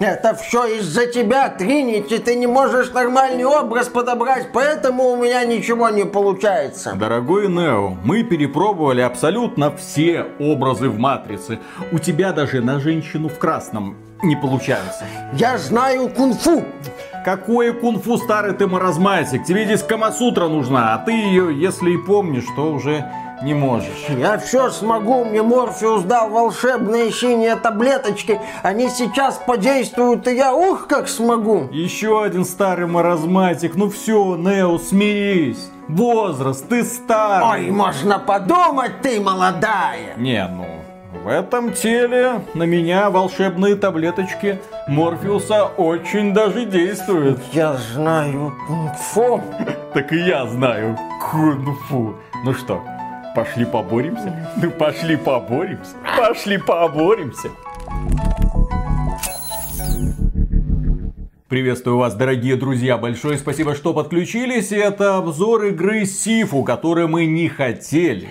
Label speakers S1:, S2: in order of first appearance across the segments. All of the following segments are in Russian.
S1: Это все из-за тебя, Тринити. Ты не можешь нормальный образ подобрать, поэтому у меня ничего не получается.
S2: Дорогой Нео, мы перепробовали абсолютно все образы в Матрице. У тебя даже на женщину в красном не получается.
S1: Я знаю кунг-фу.
S2: Какое кунг-фу, старый ты маразматик? Тебе здесь Камасутра нужна, а ты ее, если и помнишь, то уже не можешь.
S1: Я все смогу, мне Морфеус дал волшебные синие таблеточки. Они сейчас подействуют, и я ух, как смогу.
S2: Еще один старый маразматик. Ну все, Нео, смирись. Возраст, ты старый.
S1: Ой, можно подумать, ты молодая.
S2: Не, ну, в этом теле на меня волшебные таблеточки Морфеуса очень даже действуют.
S1: Я знаю кунг-фу.
S2: Так и я знаю кунг-фу. Ну что, Пошли поборемся? Ну пошли поборемся. Пошли поборемся. Приветствую вас, дорогие друзья. Большое спасибо, что подключились. Это обзор игры Сифу, который мы не хотели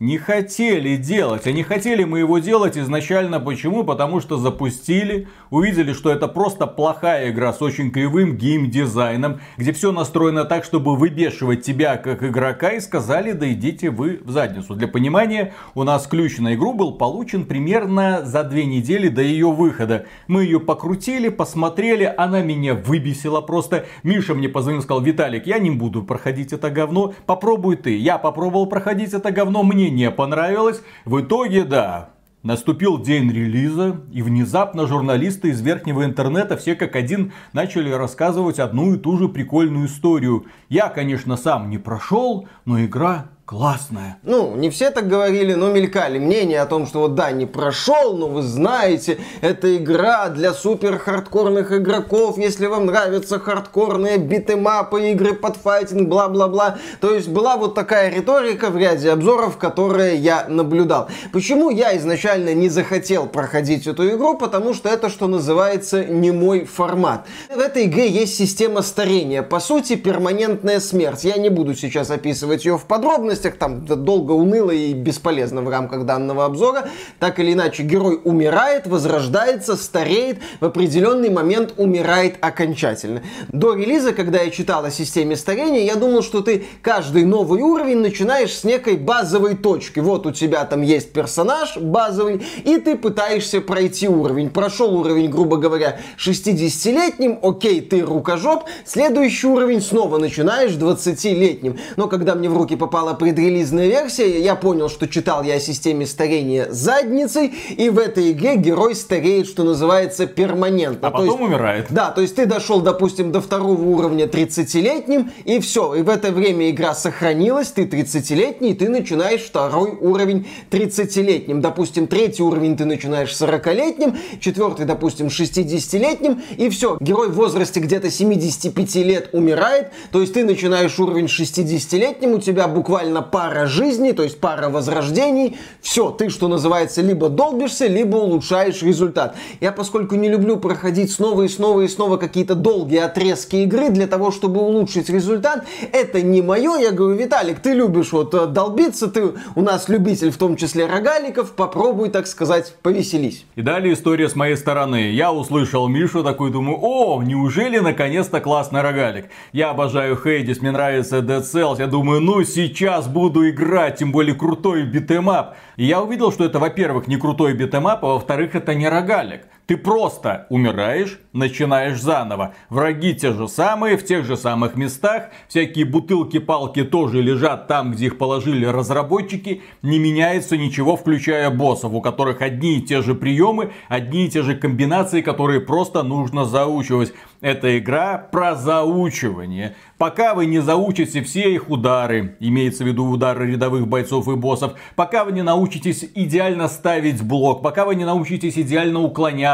S2: не хотели делать. Они хотели мы его делать изначально. Почему? Потому что запустили, увидели, что это просто плохая игра с очень кривым геймдизайном, где все настроено так, чтобы выбешивать тебя как игрока, и сказали, да идите вы в задницу. Для понимания, у нас ключ на игру был получен примерно за две недели до ее выхода. Мы ее покрутили, посмотрели, она меня выбесила просто. Миша мне позвонил, сказал, Виталик, я не буду проходить это говно, попробуй ты. Я попробовал проходить это говно, мне мне не понравилось. В итоге, да, Наступил день релиза, и внезапно журналисты из верхнего интернета все как один начали рассказывать одну и ту же прикольную историю. Я, конечно, сам не прошел, но игра классная.
S1: Ну, не все так говорили, но мелькали мнения о том, что вот да, не прошел, но вы знаете, это игра для супер хардкорных игроков, если вам нравятся хардкорные битэмапы, игры под файтинг, бла-бла-бла. То есть была вот такая риторика в ряде обзоров, которые я наблюдал. Почему я изначально не захотел проходить эту игру? Потому что это, что называется, не мой формат. В этой игре есть система старения, по сути, перманентная смерть. Я не буду сейчас описывать ее в подробности, подробностях, там долго, уныло и бесполезно в рамках данного обзора. Так или иначе, герой умирает, возрождается, стареет, в определенный момент умирает окончательно. До релиза, когда я читал о системе старения, я думал, что ты каждый новый уровень начинаешь с некой базовой точки. Вот у тебя там есть персонаж базовый, и ты пытаешься пройти уровень. Прошел уровень, грубо говоря, 60-летним, окей, ты рукожоп, следующий уровень снова начинаешь 20-летним. Но когда мне в руки попала предрелизная версия, я понял, что читал я о системе старения задницей, и в этой игре герой стареет, что называется, перманентно.
S2: А то потом есть, умирает.
S1: Да, то есть ты дошел, допустим, до второго уровня 30-летним, и все, и в это время игра сохранилась, ты 30-летний, и ты начинаешь второй уровень 30-летним. Допустим, третий уровень ты начинаешь 40-летним, четвертый, допустим, 60-летним, и все, герой в возрасте где-то 75 лет умирает, то есть ты начинаешь уровень 60-летним, у тебя буквально буквально пара жизней, то есть пара возрождений. Все, ты, что называется, либо долбишься, либо улучшаешь результат. Я, поскольку не люблю проходить снова и снова и снова какие-то долгие отрезки игры для того, чтобы улучшить результат, это не мое. Я говорю, Виталик, ты любишь вот э, долбиться, ты у нас любитель в том числе рогаликов, попробуй, так сказать, повеселись.
S2: И далее история с моей стороны. Я услышал Мишу такой, думаю, о, неужели наконец-то классный рогалик? Я обожаю Hades, мне нравится Dead Cells, я думаю, ну сейчас сейчас буду играть, тем более крутой beat 'em up. И я увидел, что это, во-первых, не крутой beat 'em up, а во-вторых, это не рогалик. Ты просто умираешь, начинаешь заново. Враги те же самые, в тех же самых местах. Всякие бутылки-палки тоже лежат там, где их положили разработчики. Не меняется ничего, включая боссов, у которых одни и те же приемы, одни и те же комбинации, которые просто нужно заучивать. Это игра про заучивание. Пока вы не заучите все их удары, имеется в виду удары рядовых бойцов и боссов, пока вы не научитесь идеально ставить блок, пока вы не научитесь идеально уклоняться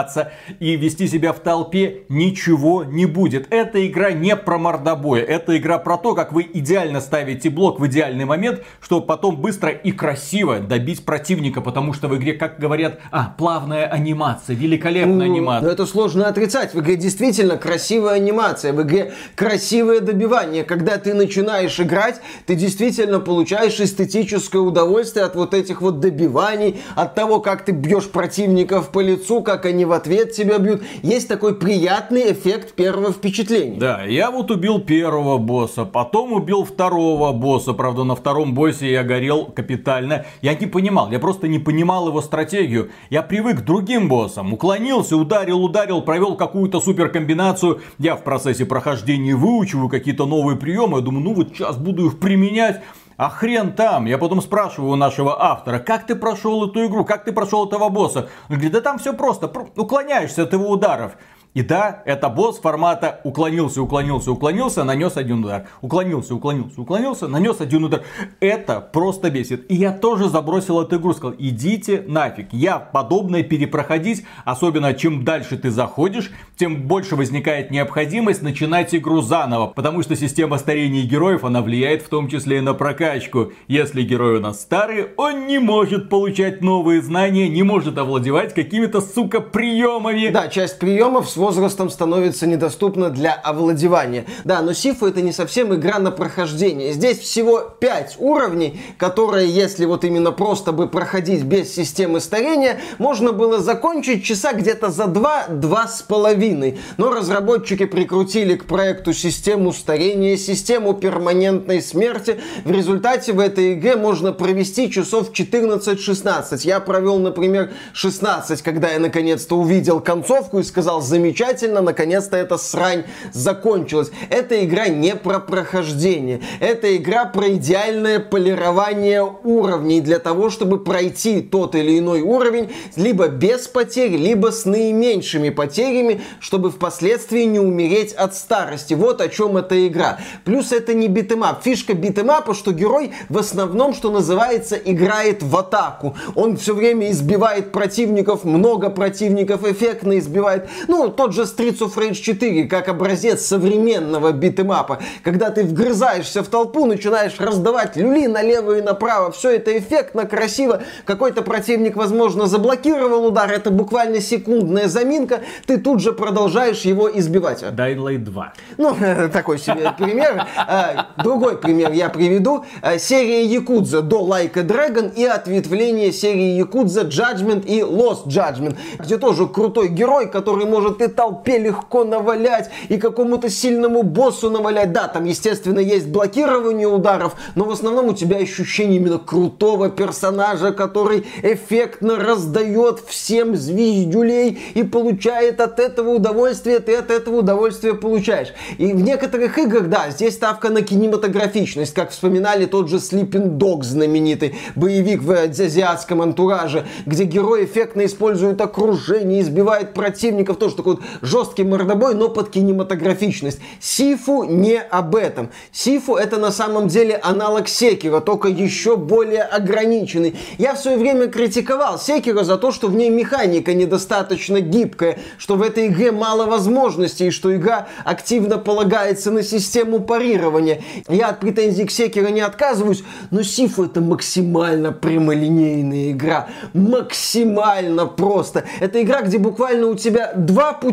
S2: и вести себя в толпе, ничего не будет. Эта игра не про мордобой, это игра про то, как вы идеально ставите блок в идеальный момент, чтобы потом быстро и красиво добить противника, потому что в игре, как говорят, а, плавная анимация, великолепная ну, анимация.
S1: Но это сложно отрицать, в игре действительно красивая анимация, в игре красивое добивание. Когда ты начинаешь играть, ты действительно получаешь эстетическое удовольствие от вот этих вот добиваний, от того, как ты бьешь противников по лицу, как они в ответ тебя бьют. Есть такой приятный эффект первого впечатления.
S2: Да, я вот убил первого босса, потом убил второго босса. Правда, на втором боссе я горел капитально. Я не понимал, я просто не понимал его стратегию. Я привык к другим боссам. Уклонился, ударил, ударил, провел какую-то суперкомбинацию. Я в процессе прохождения выучиваю какие-то новые приемы. Я думаю, ну вот сейчас буду их применять. А хрен там. Я потом спрашиваю у нашего автора, как ты прошел эту игру, как ты прошел этого босса. Он говорит, да там все просто, уклоняешься от его ударов. И да, это босс формата уклонился, уклонился, уклонился, нанес один удар. Уклонился, уклонился, уклонился, нанес один удар. Это просто бесит. И я тоже забросил эту игру, сказал, идите нафиг. Я подобное перепроходить, особенно чем дальше ты заходишь, тем больше возникает необходимость начинать игру заново. Потому что система старения героев, она влияет в том числе и на прокачку. Если герой у нас старый, он не может получать новые знания, не может овладевать какими-то, сука, приемами.
S1: Да, часть приемов возрастом становится недоступна для овладевания. Да, но Сифу это не совсем игра на прохождение. Здесь всего 5 уровней, которые, если вот именно просто бы проходить без системы старения, можно было закончить часа где-то за 2-2 с половиной. Но разработчики прикрутили к проекту систему старения, систему перманентной смерти. В результате в этой игре можно провести часов 14-16. Я провел, например, 16, когда я наконец-то увидел концовку и сказал, замечательно замечательно, наконец-то эта срань закончилась. Эта игра не про прохождение. Это игра про идеальное полирование уровней для того, чтобы пройти тот или иной уровень либо без потерь, либо с наименьшими потерями, чтобы впоследствии не умереть от старости. Вот о чем эта игра. Плюс это не beat 'em up. Фишка beat 'em up а, что герой в основном, что называется, играет в атаку. Он все время избивает противников, много противников эффектно избивает. Ну, тот же Streets of Rage 4, как образец современного beat 'em up а, когда ты вгрызаешься в толпу, начинаешь раздавать люли налево и направо, все это эффектно, красиво, какой-то противник, возможно, заблокировал удар, это буквально секундная заминка, ты тут же продолжаешь его избивать.
S2: Dying Light 2.
S1: Ну, такой себе пример. А, другой пример я приведу. А, серия Якудза до Like a Dragon и ответвление серии Якудза Judgment и Lost Judgment, где тоже крутой герой, который может и толпе легко навалять, и какому-то сильному боссу навалять. Да, там, естественно, есть блокирование ударов, но в основном у тебя ощущение именно крутого персонажа, который эффектно раздает всем звездюлей и получает от этого удовольствие, ты от этого удовольствие получаешь. И в некоторых играх, да, здесь ставка на кинематографичность, как вспоминали тот же Sleeping Dog знаменитый, боевик в азиатском антураже, где герой эффектно использует окружение, избивает противников, тоже такой жесткий мордобой, но под кинематографичность. Сифу не об этом. Сифу это на самом деле аналог Секира, только еще более ограниченный. Я в свое время критиковал Секира за то, что в ней механика недостаточно гибкая, что в этой игре мало возможностей, и что игра активно полагается на систему парирования. Я от претензий к Секира не отказываюсь, но Сифу это максимально прямолинейная игра. Максимально просто. Это игра, где буквально у тебя два пути.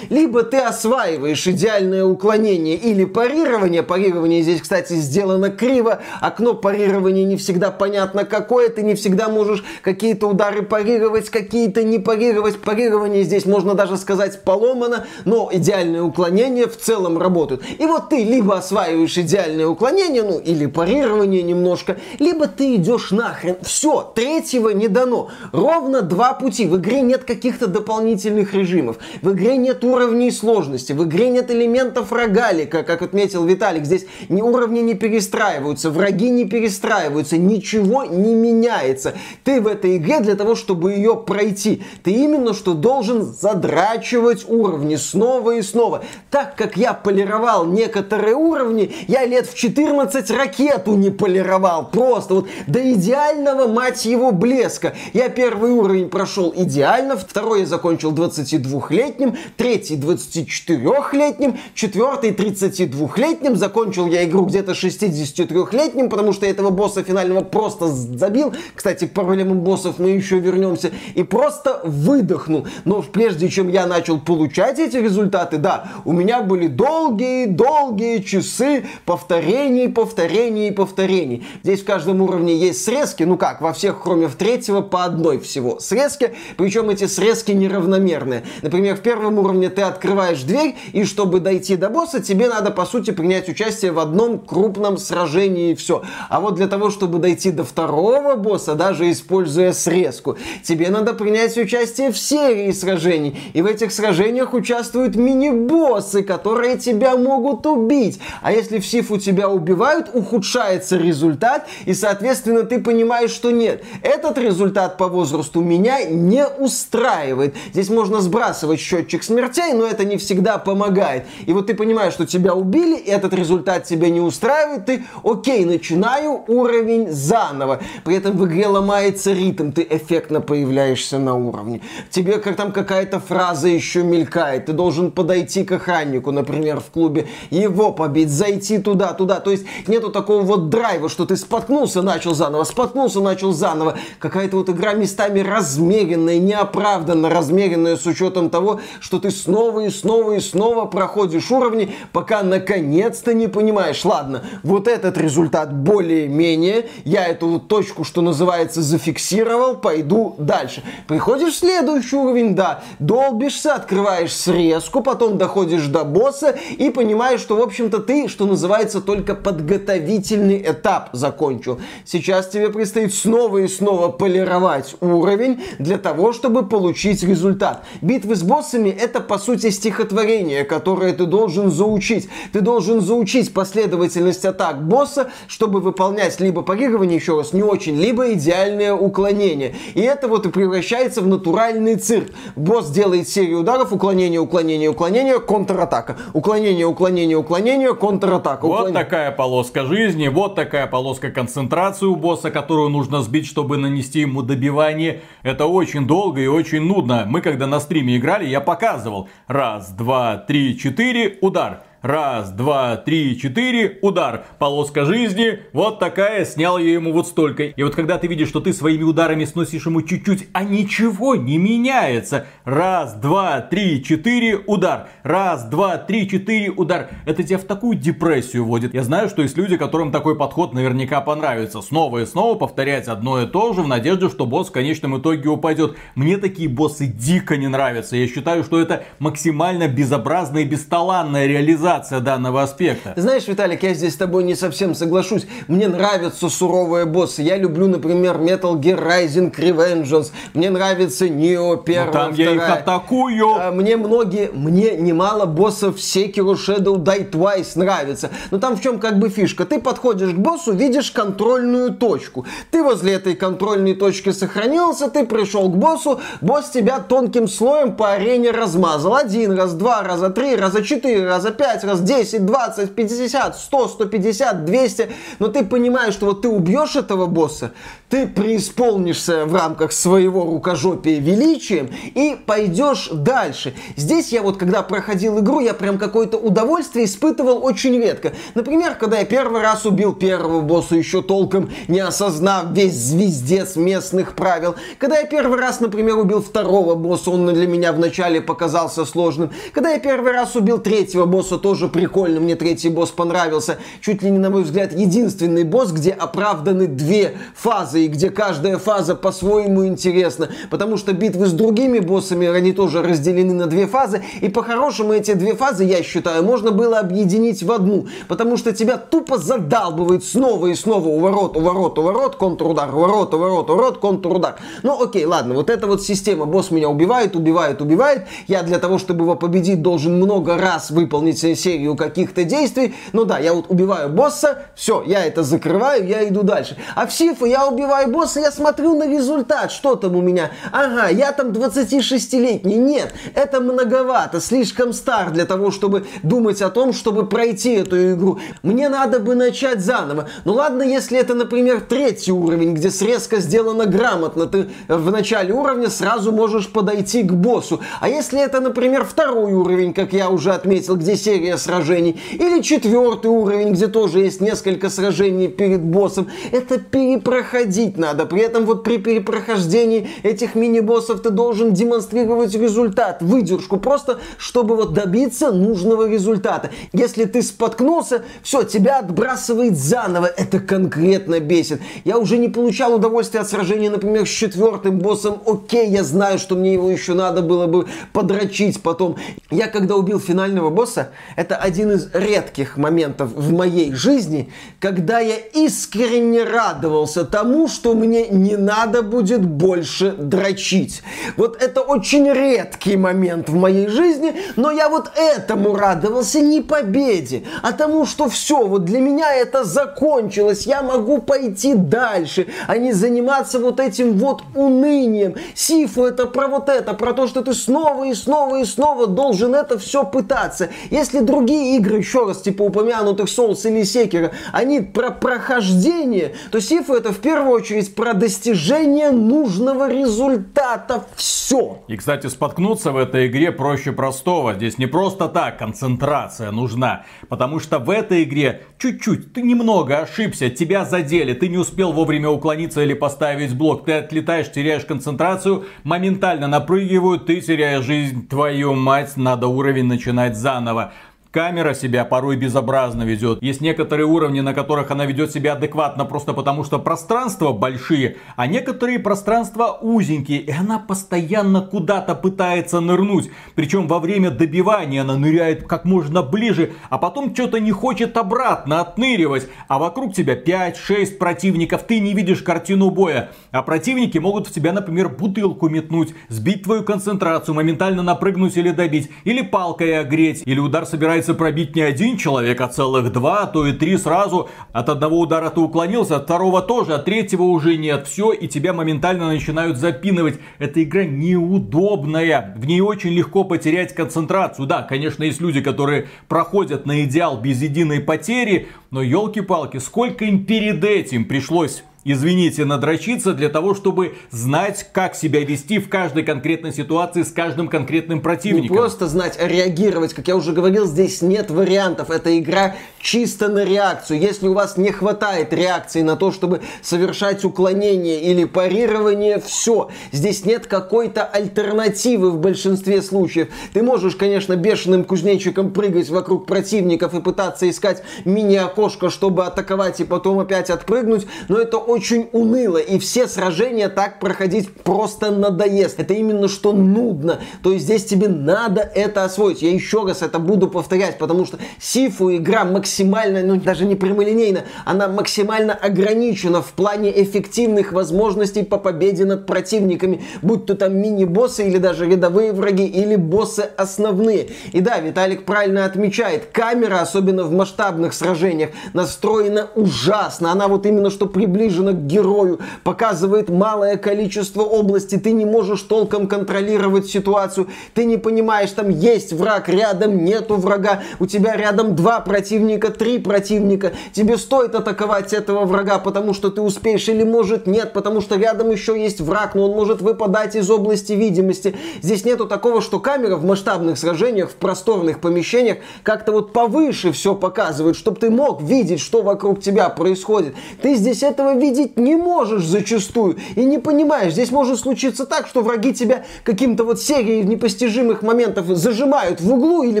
S1: Либо ты осваиваешь идеальное уклонение или парирование. Парирование здесь, кстати, сделано криво. Окно парирования не всегда понятно какое. Ты не всегда можешь какие-то удары парировать, какие-то не парировать. Парирование здесь, можно даже сказать, поломано. Но идеальное уклонение в целом работает. И вот ты либо осваиваешь идеальное уклонение, ну или парирование немножко, либо ты идешь нахрен. Все, третьего не дано. Ровно два пути. В игре нет каких-то дополнительных режимов. В игре нет уровней сложности, в игре нет элементов рогалика, как отметил Виталик. Здесь ни уровни не перестраиваются, враги не перестраиваются, ничего не меняется. Ты в этой игре для того, чтобы ее пройти, ты именно что должен задрачивать уровни снова и снова. Так как я полировал некоторые уровни, я лет в 14 ракету не полировал. Просто вот до идеального, мать его, блеска. Я первый уровень прошел идеально, второй я закончил 22-летним, 22-летним, третий 24-летним, четвертый 32-летним. Закончил я игру где-то 63-летним, потому что этого босса финального просто забил. Кстати, к проблемам боссов мы еще вернемся. И просто выдохнул. Но прежде чем я начал получать эти результаты, да, у меня были долгие-долгие часы повторений, повторений повторений. Здесь в каждом уровне есть срезки, ну как, во всех, кроме в третьего, по одной всего срезки. Причем эти срезки неравномерные. Например, в первом уровне ты открываешь дверь, и чтобы дойти до босса, тебе надо, по сути, принять участие в одном крупном сражении и все. А вот для того, чтобы дойти до второго босса, даже используя срезку, тебе надо принять участие в серии сражений. И в этих сражениях участвуют мини-боссы, которые тебя могут убить. А если в Сифу тебя убивают, ухудшается результат, и, соответственно, ты понимаешь, что нет. Этот результат по возрасту меня не устраивает. Здесь можно сбрасывать счетчик смертей, но это не всегда помогает. И вот ты понимаешь, что тебя убили, и этот результат тебя не устраивает, ты, окей, начинаю уровень заново. При этом в игре ломается ритм, ты эффектно появляешься на уровне. Тебе как там какая-то фраза еще мелькает, ты должен подойти к охраннику, например, в клубе, его побить, зайти туда, туда. То есть нету такого вот драйва, что ты споткнулся, начал заново, споткнулся, начал заново. Какая-то вот игра местами размеренная, неоправданно размеренная с учетом того, что ты снова и снова и снова проходишь уровни, пока наконец-то не понимаешь, ладно, вот этот результат более-менее, я эту вот точку, что называется, зафиксировал, пойду дальше. Приходишь в следующий уровень, да, долбишься, открываешь срезку, потом доходишь до босса и понимаешь, что, в общем-то, ты, что называется, только подготовительный этап закончил. Сейчас тебе предстоит снова и снова полировать уровень для того, чтобы получить результат. Битвы с боссами это, по сути, стихотворение, которое ты должен заучить. Ты должен заучить последовательность атак босса, чтобы выполнять либо парирование, еще раз, не очень, либо идеальное уклонение. И это вот и превращается в натуральный цирк. Босс делает серию ударов, уклонение, уклонение, уклонение, контратака. Уклонение, уклонение, уклонение, контратака.
S2: Вот
S1: Уклонение.
S2: такая полоска жизни, вот такая полоска концентрации у босса, которую нужно сбить, чтобы нанести ему добивание. Это очень долго и очень нудно. Мы когда на стриме играли, я показывал. Раз, два, три, четыре, удар. Раз, два, три, четыре, удар. Полоска жизни, вот такая, снял я ему вот столько. И вот когда ты видишь, что ты своими ударами сносишь ему чуть-чуть, а ничего не меняется. Раз, два, три, четыре, удар. Раз, два, три, четыре, удар. Это тебя в такую депрессию вводит. Я знаю, что есть люди, которым такой подход наверняка понравится. Снова и снова повторять одно и то же в надежде, что босс в конечном итоге упадет. Мне такие боссы дико не нравятся. Я считаю, что это максимально безобразная и бесталанная реализация данного аспекта.
S1: Знаешь, Виталик, я здесь с тобой не совсем соглашусь. Мне нравятся суровые боссы. Я люблю, например, Metal Gear Rising Revengeance. Мне нравится Neo первая,
S2: Но там я их атакую.
S1: А, Мне многие, мне немало боссов Sekiro Shadow Die Twice нравится. Но там в чем как бы фишка? Ты подходишь к боссу, видишь контрольную точку. Ты возле этой контрольной точки сохранился, ты пришел к боссу, босс тебя тонким слоем по арене размазал. Один раз, два раза, три раза, четыре раза, пять раз, 10, 20, 50, 100, 150, 200. Но ты понимаешь, что вот ты убьешь этого босса, ты преисполнишься в рамках своего рукожопия величием и пойдешь дальше. Здесь я вот, когда проходил игру, я прям какое-то удовольствие испытывал очень редко. Например, когда я первый раз убил первого босса, еще толком не осознав весь звездец местных правил. Когда я первый раз, например, убил второго босса, он для меня вначале показался сложным. Когда я первый раз убил третьего босса, тоже прикольно, мне третий босс понравился. Чуть ли не, на мой взгляд, единственный босс, где оправданы две фазы, и где каждая фаза по-своему интересна. Потому что битвы с другими боссами, они тоже разделены на две фазы. И по-хорошему эти две фазы, я считаю, можно было объединить в одну. Потому что тебя тупо задалбывает снова и снова уворот, уворот, уворот, контрудар, уворот, уворот, уворот, контрудар. Ну окей, ладно, вот эта вот система. Босс меня убивает, убивает, убивает. Я для того, чтобы его победить, должен много раз выполнить серию каких-то действий. Ну да, я вот убиваю босса, все, я это закрываю, я иду дальше. А в Сифу я убиваю босса, я смотрю на результат, что там у меня. Ага, я там 26-летний. Нет, это многовато, слишком стар для того, чтобы думать о том, чтобы пройти эту игру. Мне надо бы начать заново. Ну ладно, если это, например, третий уровень, где срезка сделана грамотно, ты в начале уровня сразу можешь подойти к боссу. А если это, например, второй уровень, как я уже отметил, где серия сражений, или четвертый уровень, где тоже есть несколько сражений перед боссом, это перепроходить надо. При этом вот при перепрохождении этих мини-боссов ты должен демонстрировать результат, выдержку, просто чтобы вот добиться нужного результата. Если ты споткнулся, все, тебя отбрасывает заново. Это конкретно бесит. Я уже не получал удовольствия от сражения, например, с четвертым боссом. Окей, я знаю, что мне его еще надо было бы подрочить потом. Я когда убил финального босса, это один из редких моментов в моей жизни, когда я искренне радовался тому, что мне не надо будет больше дрочить. Вот это очень редкий момент в моей жизни, но я вот этому радовался не победе, а тому, что все, вот для меня это закончилось, я могу пойти дальше, а не заниматься вот этим вот унынием. Сифу это про вот это, про то, что ты снова и снова и снова должен это все пытаться. Если другие игры, еще раз, типа упомянутых Souls или Секера, они про прохождение, то Сифу это в первую очередь про достижение нужного результата. Все.
S2: И, кстати, споткнуться в этой игре проще простого. Здесь не просто так концентрация нужна, потому что в этой игре чуть-чуть, ты немного ошибся, тебя задели, ты не успел вовремя уклониться или поставить блок, ты отлетаешь, теряешь концентрацию, моментально напрыгивают, ты теряешь жизнь, твою мать, надо уровень начинать заново. Камера себя порой безобразно ведет. Есть некоторые уровни, на которых она ведет себя адекватно просто потому, что пространства большие, а некоторые пространства узенькие, и она постоянно куда-то пытается нырнуть. Причем во время добивания она ныряет как можно ближе, а потом что-то не хочет обратно отныривать. А вокруг тебя 5-6 противников, ты не видишь картину боя. А противники могут в тебя, например, бутылку метнуть, сбить твою концентрацию, моментально напрыгнуть или добить, или палкой огреть, или удар собирается пытается пробить не один человек, а целых два, а то и три сразу. От одного удара ты уклонился, от второго тоже, от третьего уже нет. Все, и тебя моментально начинают запинывать. Эта игра неудобная. В ней очень легко потерять концентрацию. Да, конечно, есть люди, которые проходят на идеал без единой потери, но елки-палки, сколько им перед этим пришлось извините, надрочиться для того, чтобы знать, как себя вести в каждой конкретной ситуации с каждым конкретным противником.
S1: Не просто знать, а реагировать. Как я уже говорил, здесь нет вариантов. Эта игра чисто на реакцию. Если у вас не хватает реакции на то, чтобы совершать уклонение или парирование, все. Здесь нет какой-то альтернативы в большинстве случаев. Ты можешь, конечно, бешеным кузнечиком прыгать вокруг противников и пытаться искать мини-окошко, чтобы атаковать и потом опять отпрыгнуть, но это очень уныло, и все сражения так проходить просто надоест. Это именно что нудно. То есть здесь тебе надо это освоить. Я еще раз это буду повторять, потому что Сифу игра максимально, ну даже не прямолинейно, она максимально ограничена в плане эффективных возможностей по победе над противниками, будь то там мини-боссы или даже рядовые враги, или боссы основные. И да, Виталик правильно отмечает, камера, особенно в масштабных сражениях, настроена ужасно. Она вот именно что приближена приближена к герою, показывает малое количество области, ты не можешь толком контролировать ситуацию, ты не понимаешь, там есть враг, рядом нету врага, у тебя рядом два противника, три противника, тебе стоит атаковать этого врага, потому что ты успеешь, или может нет, потому что рядом еще есть враг, но он может выпадать из области видимости. Здесь нету такого, что камера в масштабных сражениях, в просторных помещениях как-то вот повыше все показывает, чтобы ты мог видеть, что вокруг тебя происходит. Ты здесь этого видеть видеть не можешь зачастую и не понимаешь. Здесь может случиться так, что враги тебя каким-то вот серией непостижимых моментов зажимают в углу или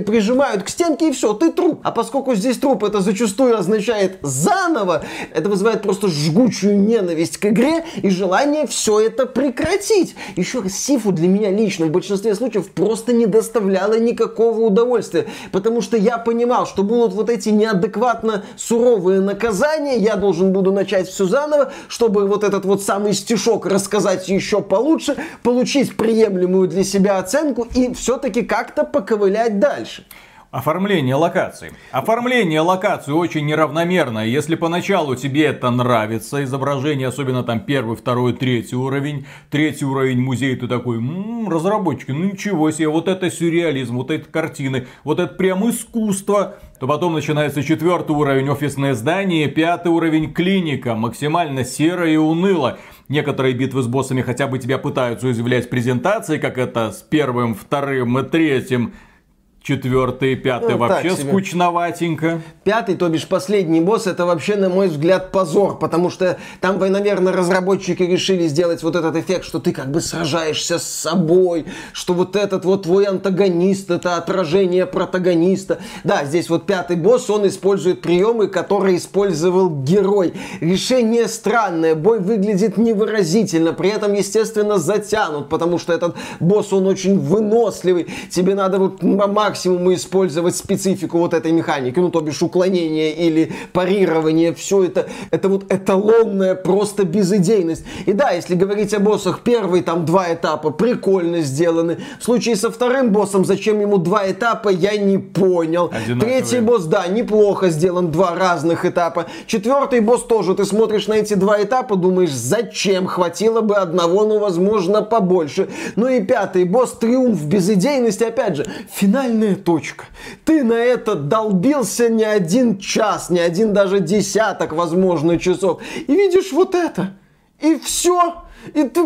S1: прижимают к стенке и все, ты труп. А поскольку здесь труп это зачастую означает заново, это вызывает просто жгучую ненависть к игре и желание все это прекратить. Еще раз, Сифу для меня лично в большинстве случаев просто не доставляло никакого удовольствия, потому что я понимал, что будут вот эти неадекватно суровые наказания, я должен буду начать все заново, чтобы вот этот вот самый стишок рассказать еще получше, получить приемлемую для себя оценку и все-таки как-то поковылять дальше.
S2: Оформление локаций. Оформление локаций очень неравномерно. Если поначалу тебе это нравится, изображение, особенно там первый, второй, третий уровень, третий уровень музея, ты такой, м-м, разработчики, ну ничего себе, вот это сюрреализм, вот эти картины, вот это прям искусство то потом начинается четвертый уровень офисное здание, пятый уровень клиника, максимально серо и уныло. Некоторые битвы с боссами хотя бы тебя пытаются уязвлять презентации, как это с первым, вторым и третьим Четвертый пятый ну, вообще скучноватенько.
S1: Пятый, то бишь последний босс, это вообще, на мой взгляд, позор, потому что там, наверное, разработчики решили сделать вот этот эффект, что ты как бы сражаешься с собой, что вот этот вот твой антагонист, это отражение протагониста. Да, здесь вот пятый босс, он использует приемы, которые использовал герой. Решение странное, бой выглядит невыразительно, при этом, естественно, затянут, потому что этот босс, он очень выносливый, тебе надо вот максимуму использовать специфику вот этой механики, ну, то бишь уклонение или парирование, все это, это вот эталонная просто безыдейность. И да, если говорить о боссах, первые там два этапа прикольно сделаны. В случае со вторым боссом, зачем ему два этапа, я не понял. Одинаковые. Третий босс, да, неплохо сделан, два разных этапа. Четвертый босс тоже, ты смотришь на эти два этапа, думаешь, зачем, хватило бы одного, ну, возможно, побольше. Ну и пятый босс, триумф безыдейности, опять же, финальный финальная точка. Ты на это долбился не один час, не один даже десяток, возможно, часов. И видишь вот это. И все. И ты,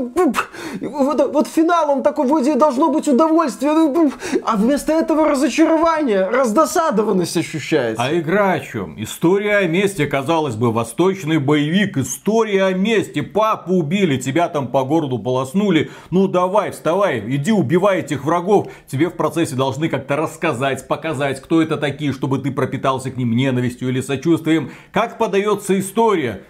S1: вот, вот финал, он такой, вроде должно быть удовольствие, ну, а вместо этого разочарование, раздосадованность ощущается.
S2: А игра о чем? История о месте, казалось бы, восточный боевик, история о месте, папу убили, тебя там по городу полоснули, ну давай, вставай, иди убивай этих врагов, тебе в процессе должны как-то рассказать, показать, кто это такие, чтобы ты пропитался к ним ненавистью или сочувствием, как подается история.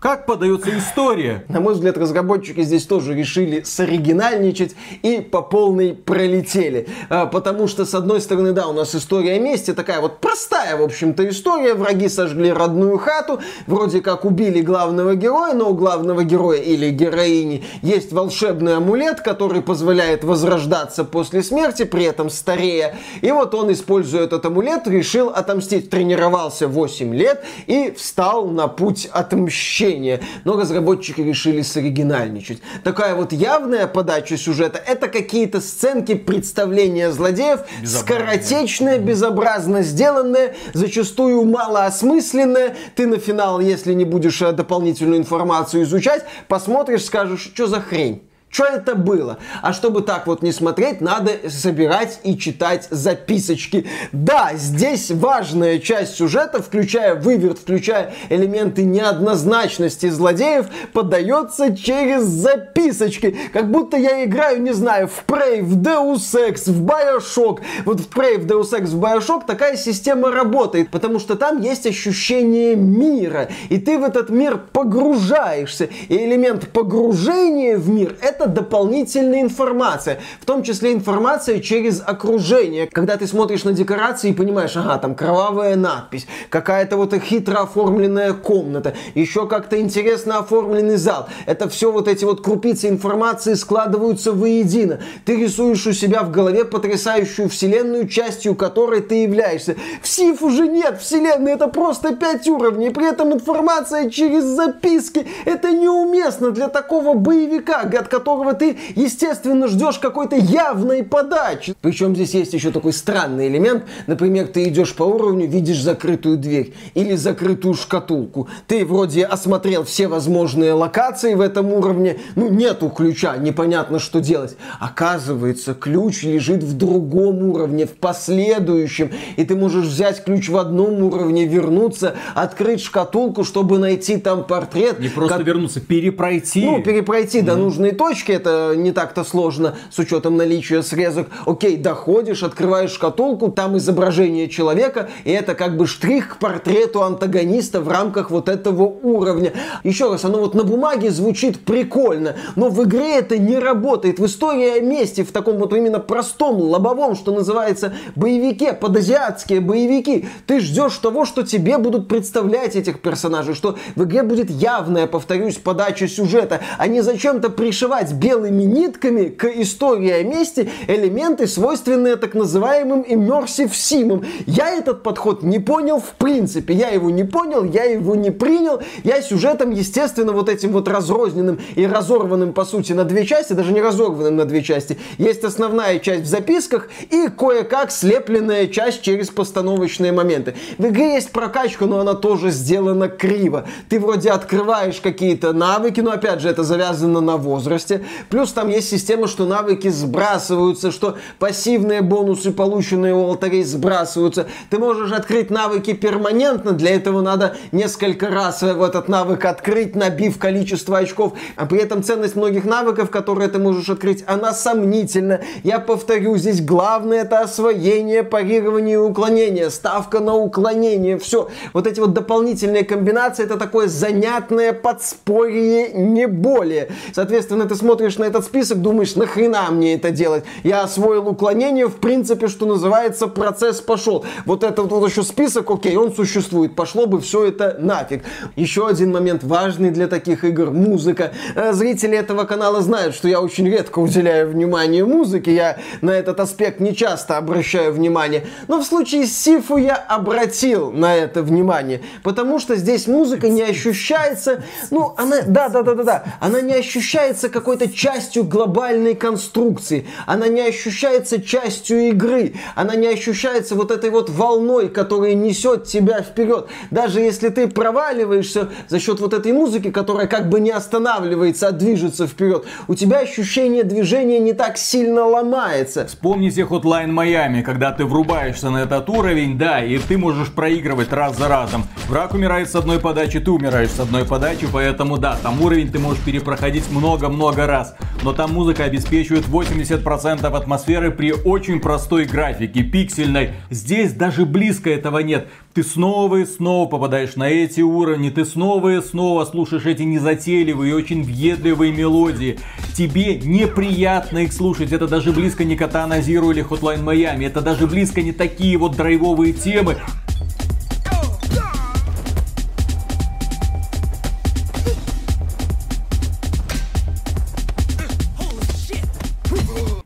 S2: Как подается история?
S1: На мой взгляд, разработчики здесь тоже решили соригинальничать и по полной пролетели. А, потому что, с одной стороны, да, у нас история о такая вот простая, в общем-то, история. Враги сожгли родную хату, вроде как убили главного героя, но у главного героя или героини есть волшебный амулет, который позволяет возрождаться после смерти, при этом старея. И вот он, используя этот амулет, решил отомстить. Тренировался 8 лет и встал на путь отмщения ощущение, но разработчики решили соригинальничать. Такая вот явная подача сюжета, это какие-то сценки представления злодеев, скоротечные, безобразно сделанные, зачастую малоосмысленные. Ты на финал, если не будешь э, дополнительную информацию изучать, посмотришь, скажешь, что за хрень. Что это было? А чтобы так вот не смотреть, надо собирать и читать записочки. Да, здесь важная часть сюжета, включая выверт, включая элементы неоднозначности злодеев, подается через записочки. Как будто я играю, не знаю, в Prey, в Deus Ex, в Bioshock. Вот в Prey, в Deus Ex, в Bioshock такая система работает, потому что там есть ощущение мира, и ты в этот мир погружаешься. И элемент погружения в мир — это это дополнительная информация, в том числе информация через окружение. Когда ты смотришь на декорации и понимаешь, ага, там кровавая надпись, какая-то вот хитро оформленная комната, еще как-то интересно оформленный зал. Это все вот эти вот крупицы информации складываются воедино. Ты рисуешь у себя в голове потрясающую вселенную, частью которой ты являешься. В Сиф уже нет вселенной, это просто пять уровней. При этом информация через записки. Это неуместно для такого боевика, от которого которого ты, естественно, ждешь какой-то явной подачи. Причем здесь есть еще такой странный элемент. Например, ты идешь по уровню, видишь закрытую дверь или закрытую шкатулку. Ты вроде осмотрел все возможные локации в этом уровне, ну нету ключа, непонятно что делать. Оказывается, ключ лежит в другом уровне, в последующем, и ты можешь взять ключ в одном уровне, вернуться, открыть шкатулку, чтобы найти там портрет.
S2: Не просто как... вернуться, перепройти.
S1: Ну, перепройти mm-hmm. до нужной точки точки, это не так-то сложно с учетом наличия срезок. Окей, доходишь, открываешь шкатулку, там изображение человека, и это как бы штрих к портрету антагониста в рамках вот этого уровня. Еще раз, оно вот на бумаге звучит прикольно, но в игре это не работает. В истории о месте, в таком вот именно простом, лобовом, что называется, боевике, подазиатские боевики, ты ждешь того, что тебе будут представлять этих персонажей, что в игре будет явная, повторюсь, подача сюжета, а не зачем-то пришивать пришивать белыми нитками к истории о месте элементы, свойственные так называемым immersive симам. Я этот подход не понял в принципе. Я его не понял, я его не принял. Я сюжетом, естественно, вот этим вот разрозненным и разорванным, по сути, на две части, даже не разорванным на две части. Есть основная часть в записках и кое-как слепленная часть через постановочные моменты. В игре есть прокачка, но она тоже сделана криво. Ты вроде открываешь какие-то навыки, но опять же это завязано на возрасте. Плюс там есть система, что навыки сбрасываются, что пассивные бонусы, полученные у алтарей, сбрасываются. Ты можешь открыть навыки перманентно, для этого надо несколько раз в этот навык открыть, набив количество очков. А при этом ценность многих навыков, которые ты можешь открыть, она сомнительна. Я повторю, здесь главное это освоение, парирование и уклонение. Ставка на уклонение. Все. Вот эти вот дополнительные комбинации, это такое занятное подспорье, не более. Соответственно, ты смотришь на этот список, думаешь, нахрена мне это делать? Я освоил уклонение, в принципе, что называется, процесс пошел. Вот этот вот еще список, окей, он существует. Пошло бы все это нафиг. Еще один момент важный для таких игр – музыка. Э, зрители этого канала знают, что я очень редко уделяю внимание музыке. Я на этот аспект не часто обращаю внимание. Но в случае с Сифу я обратил на это внимание. Потому что здесь музыка не ощущается, ну, она, да, да, да, да, да, она не ощущается какой-то частью глобальной конструкции. Она не ощущается частью игры. Она не ощущается вот этой вот волной, которая несет тебя вперед. Даже если ты проваливаешься за счет вот этой музыки, которая как бы не останавливается, а движется вперед, у тебя ощущение движения не так сильно ломается.
S2: Вспомните Hotline Miami, когда ты врубаешься на этот уровень, да, и ты можешь проигрывать раз за разом. Враг умирает с одной подачи, ты умираешь с одной подачи, поэтому да, там уровень ты можешь перепроходить много-много раз. Но там музыка обеспечивает 80% атмосферы при очень простой графике, пиксельной. Здесь даже близко этого нет. Ты снова и снова попадаешь на эти уровни, ты снова и снова слушаешь эти незатейливые, очень въедливые мелодии. Тебе неприятно их слушать, это даже близко не Катана Зиру или Hotline Miami, это даже близко не такие вот драйвовые темы.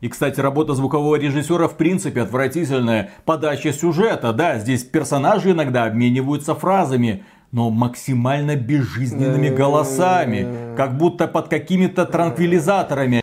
S2: И, кстати, работа звукового режиссера в принципе отвратительная. Подача сюжета, да, здесь персонажи иногда обмениваются фразами но максимально безжизненными голосами, как будто под какими-то транквилизаторами.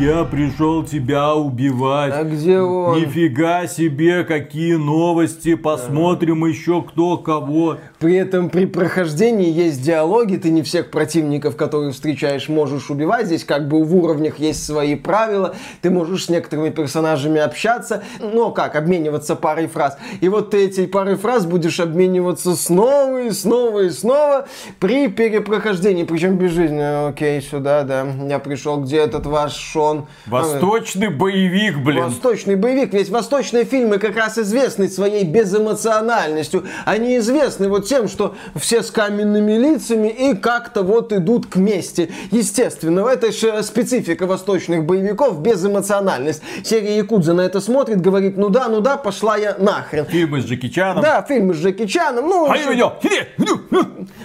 S2: Я пришел тебя убивать.
S1: А где он?
S2: Нифига себе, какие новости. Посмотрим да. еще кто кого.
S1: При этом при прохождении есть диалоги. Ты не всех противников, которые встречаешь, можешь убивать. Здесь как бы в уровнях есть свои правила. Ты можешь с некоторыми персонажами общаться. Но как? Обмениваться парой фраз. И вот ты эти пары фраз будешь обмениваться снова и снова и снова при перепрохождении. Причем безжизненно. Окей, сюда, да. Я пришел, где этот ваш Шон?
S2: Восточный боевик, блин.
S1: Восточный боевик. Ведь восточные фильмы как раз известны своей безэмоциональностью. Они известны вот тем, что все с каменными лицами и как-то вот идут к мести. Естественно, это же специфика восточных боевиков, безэмоциональность. Серия Якудза на это смотрит, говорит, ну да, ну да, пошла я нахрен.
S2: Фильмы с Джеки Чаном.
S1: Да, фильмы с Джеки Чаном. Ну,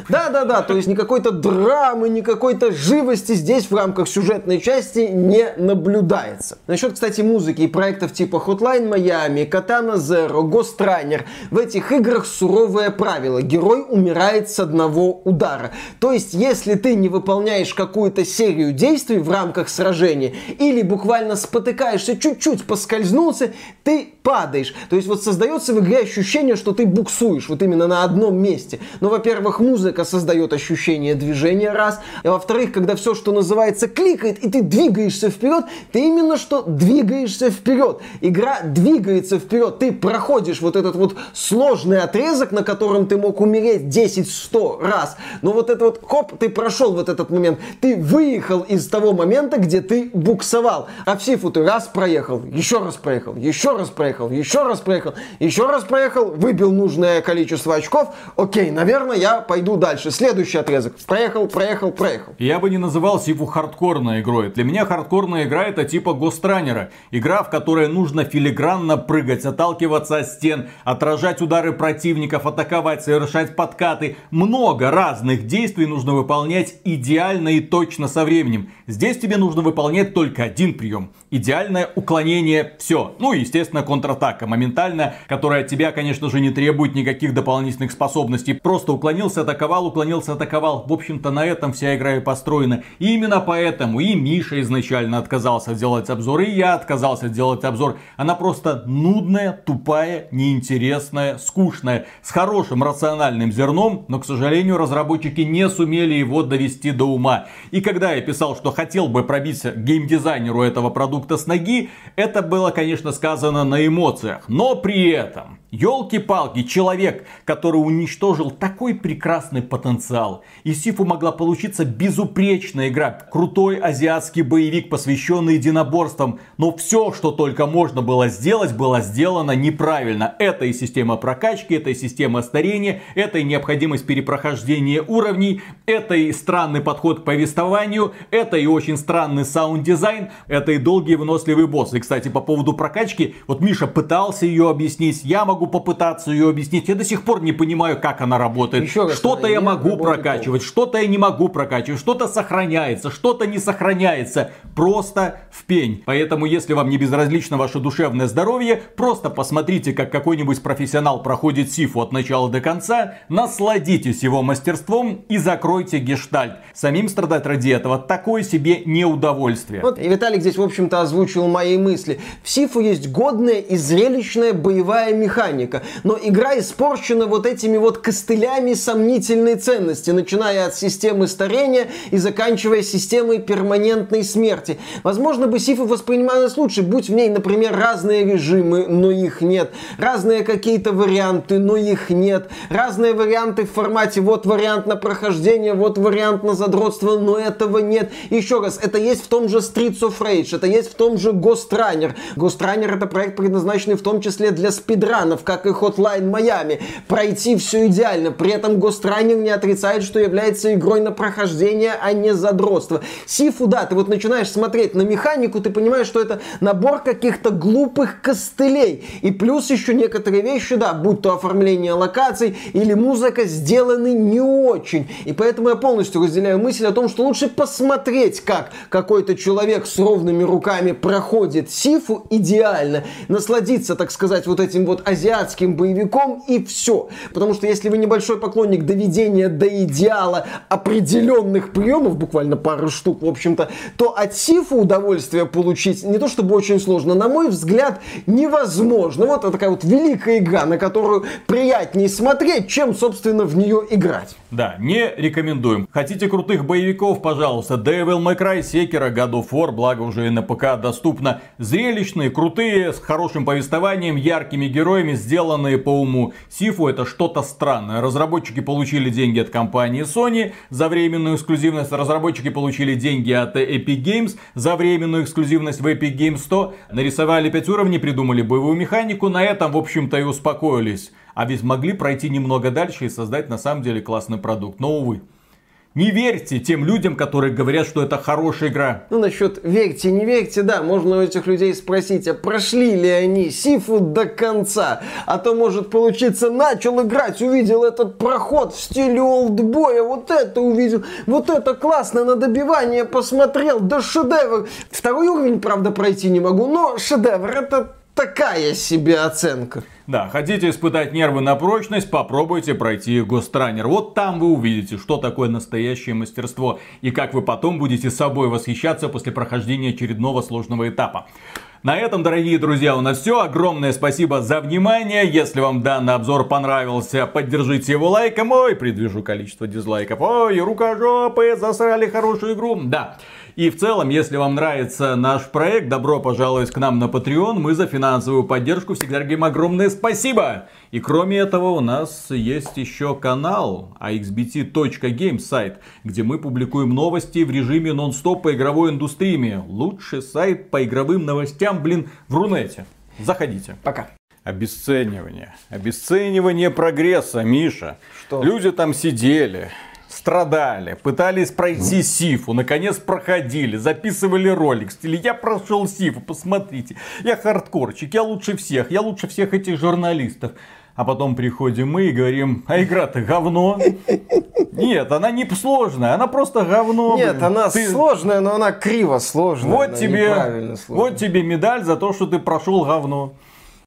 S1: да, да, да, то есть никакой-то драмы, никакой-то живости здесь в рамках сюжетной части не наблюдается. Насчет, кстати, музыки и проектов типа Hotline Miami, Katana Zero, Ghost Runner. В этих играх суровое правило. Герой умирает с одного удара. То есть, если ты не выполняешь какую-то серию действий в рамках сражения или буквально спотыкаешься, чуть-чуть поскользнулся, ты падаешь. То есть, вот создается в игре ощущение, что ты буксуешь вот именно на одном месте. Но, во-первых, музыка создает ощущение движения раз. А во-вторых, когда все, что называется, кликает, и ты двигаешься вперед, ты именно что двигаешься вперед. Игра двигается вперед. Ты проходишь вот этот вот сложный отрезок, на котором ты мог умереть 10-100 раз. Но вот это вот, хоп, ты прошел вот этот момент. Ты выехал из того момента, где ты буксовал. А в Сифу ты раз проехал, еще раз проехал, еще раз проехал, еще раз проехал, еще раз проехал, выбил нужное количество очков. Окей, наверное, я пойду дальше. Следующий отрезок. Проехал, проехал, проехал.
S2: Я бы не называл Сифу хардкорной игрой. Для меня хардкорная игра это типа Гостранера. Игра, в которой нужно филигранно прыгать, отталкиваться от стен, отражать удары противников, атаковать, совершать подкаты. Много разных действий нужно выполнять идеально и точно со временем. Здесь тебе нужно выполнять только один прием. Идеальное уклонение, все. Ну и, естественно, контратака моментально, которая от тебя, конечно же, не требует никаких дополнительных способностей. Просто уклонился, атаковал, уклонился, атаковал. В общем-то, на этом вся игра и построена. И именно поэтому и Миша изначально отказался делать обзор, и я отказался делать обзор. Она просто нудная, тупая, неинтересная, скучная, с хорошим рациональным зерном, но, к сожалению, разработчики не сумели его довести до ума. И когда я писал, что хотел бы пробиться геймдизайнеру этого продукта с ноги, это было, конечно, сказано на эмоциях. Но при этом Елки-палки, человек, который уничтожил такой прекрасный потенциал. Из Сифу могла получиться безупречная игра. Крутой азиатский боевик, посвященный единоборствам. Но все, что только можно было сделать, было сделано неправильно. Это и система прокачки, это и система старения, это и необходимость перепрохождения уровней, это и странный подход к повествованию, это и очень странный саунд-дизайн, это и долгие выносливые боссы. И, кстати, по поводу прокачки, вот Миша пытался ее объяснить, я могу могу попытаться ее объяснить. Я до сих пор не понимаю, как она работает. Что-то я могу прокачивать, что-то я не могу прокачивать, что-то сохраняется, что-то не сохраняется. Просто в пень. Поэтому, если вам не безразлично ваше душевное здоровье, просто посмотрите, как какой-нибудь профессионал проходит Sifu от начала до конца, насладитесь его мастерством и закройте гештальт. Самим страдать ради этого такое себе неудовольствие.
S1: Вот, и Виталик здесь, в общем-то, озвучил мои мысли. В Сифу есть годная и зрелищная боевая механика механика. Но игра испорчена вот этими вот костылями сомнительной ценности, начиная от системы старения и заканчивая системой перманентной смерти. Возможно бы Сифу воспринималась лучше, будь в ней, например, разные режимы, но их нет. Разные какие-то варианты, но их нет. Разные варианты в формате вот вариант на прохождение, вот вариант на задротство, но этого нет. Еще раз, это есть в том же Streets of Rage, это есть в том же Ghost Runner. Ghost Runner это проект, предназначенный в том числе для спидранов, как и Hotline Miami, пройти все идеально. При этом Гостранер не отрицает, что является игрой на прохождение, а не задротство. Сифу, да, ты вот начинаешь смотреть на механику, ты понимаешь, что это набор каких-то глупых костылей. И плюс еще некоторые вещи, да, будь то оформление локаций или музыка, сделаны не очень. И поэтому я полностью разделяю мысль о том, что лучше посмотреть, как какой-то человек с ровными руками проходит Сифу идеально, насладиться, так сказать, вот этим вот азиатским азиатским боевиком и все. Потому что если вы небольшой поклонник доведения до идеала определенных приемов, буквально пару штук, в общем-то, то от Сифа удовольствие получить не то чтобы очень сложно, на мой взгляд, невозможно. Вот такая вот великая игра, на которую приятнее смотреть, чем, собственно, в нее играть.
S2: Да, не рекомендуем. Хотите крутых боевиков, пожалуйста, Devil May Cry, Sekiro, God of War, благо уже и на ПК доступно. Зрелищные, крутые, с хорошим повествованием, яркими героями, сделанные по уму. Сифу это что-то странное. Разработчики получили деньги от компании Sony за временную эксклюзивность. Разработчики получили деньги от Epic Games за временную эксклюзивность в Epic Games 100. Нарисовали 5 уровней, придумали боевую механику. На этом, в общем-то, и успокоились. А ведь могли пройти немного дальше и создать на самом деле классный продукт. Но, увы. Не верьте тем людям, которые говорят, что это хорошая игра.
S1: Ну, насчет верьте, не верьте, да, можно у этих людей спросить, а прошли ли они Сифу до конца? А то может получиться, начал играть, увидел этот проход в стиле олдбоя, вот это увидел, вот это классно, на добивание посмотрел, да шедевр. Второй уровень, правда, пройти не могу, но шедевр, это такая себе оценка.
S2: Да, хотите испытать нервы на прочность, попробуйте пройти Гостранер. Вот там вы увидите, что такое настоящее мастерство и как вы потом будете собой восхищаться после прохождения очередного сложного этапа. На этом, дорогие друзья, у нас все. Огромное спасибо за внимание. Если вам данный обзор понравился, поддержите его лайком. Ой, предвижу количество дизлайков. Ой, рукожопы, засрали хорошую игру. Да. И в целом, если вам нравится наш проект, добро пожаловать к нам на Patreon. Мы за финансовую поддержку всегда говорим огромное спасибо. И кроме этого у нас есть еще канал axbt.game сайт, где мы публикуем новости в режиме нон-стоп по игровой индустрии. Лучший сайт по игровым новостям, блин, в Рунете. Заходите.
S1: Пока.
S2: Обесценивание. Обесценивание прогресса, Миша.
S1: Что?
S2: Люди там сидели, страдали, пытались пройти Сифу, наконец проходили, записывали ролик, в стиле я прошел Сифу, посмотрите, я хардкорчик, я лучше всех, я лучше всех этих журналистов. А потом приходим мы и говорим, а игра-то говно. Нет, она не сложная, она просто говно.
S1: Нет,
S2: блин.
S1: она
S2: Ты-
S1: сложная, но она криво сложная.
S2: Вот тебе,
S1: сложная.
S2: вот тебе медаль за то, что ты прошел говно.